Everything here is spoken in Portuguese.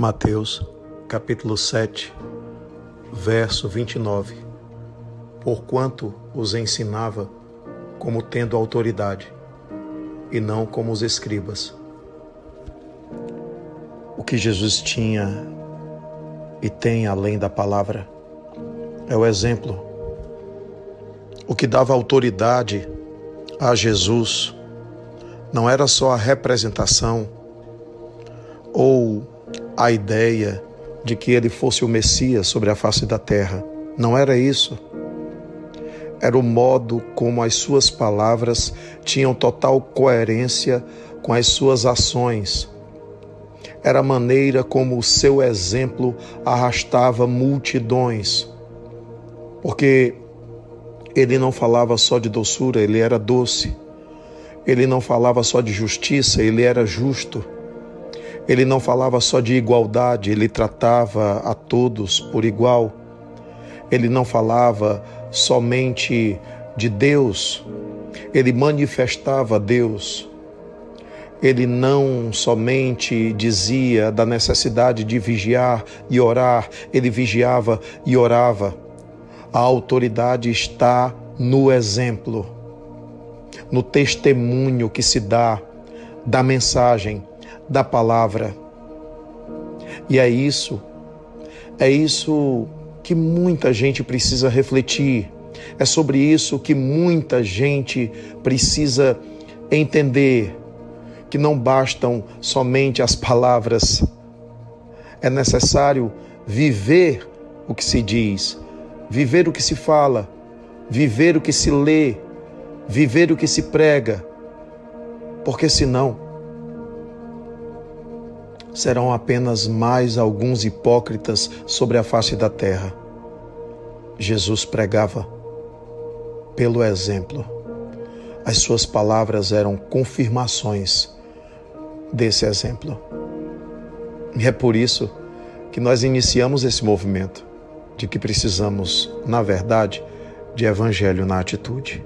Mateus, capítulo 7, verso 29. Porquanto os ensinava como tendo autoridade, e não como os escribas. O que Jesus tinha e tem além da palavra é o exemplo. O que dava autoridade a Jesus não era só a representação a ideia de que ele fosse o Messias sobre a face da terra. Não era isso. Era o modo como as suas palavras tinham total coerência com as suas ações. Era a maneira como o seu exemplo arrastava multidões. Porque ele não falava só de doçura, ele era doce. Ele não falava só de justiça, ele era justo. Ele não falava só de igualdade, ele tratava a todos por igual. Ele não falava somente de Deus, ele manifestava Deus. Ele não somente dizia da necessidade de vigiar e orar, ele vigiava e orava. A autoridade está no exemplo, no testemunho que se dá da mensagem, da palavra. E é isso, é isso que muita gente precisa refletir. É sobre isso que muita gente precisa entender que não bastam somente as palavras. É necessário viver o que se diz, viver o que se fala, viver o que se lê, viver o que se prega. Porque senão serão apenas mais alguns hipócritas sobre a face da terra. Jesus pregava pelo exemplo. As suas palavras eram confirmações desse exemplo. E é por isso que nós iniciamos esse movimento de que precisamos, na verdade, de evangelho na atitude.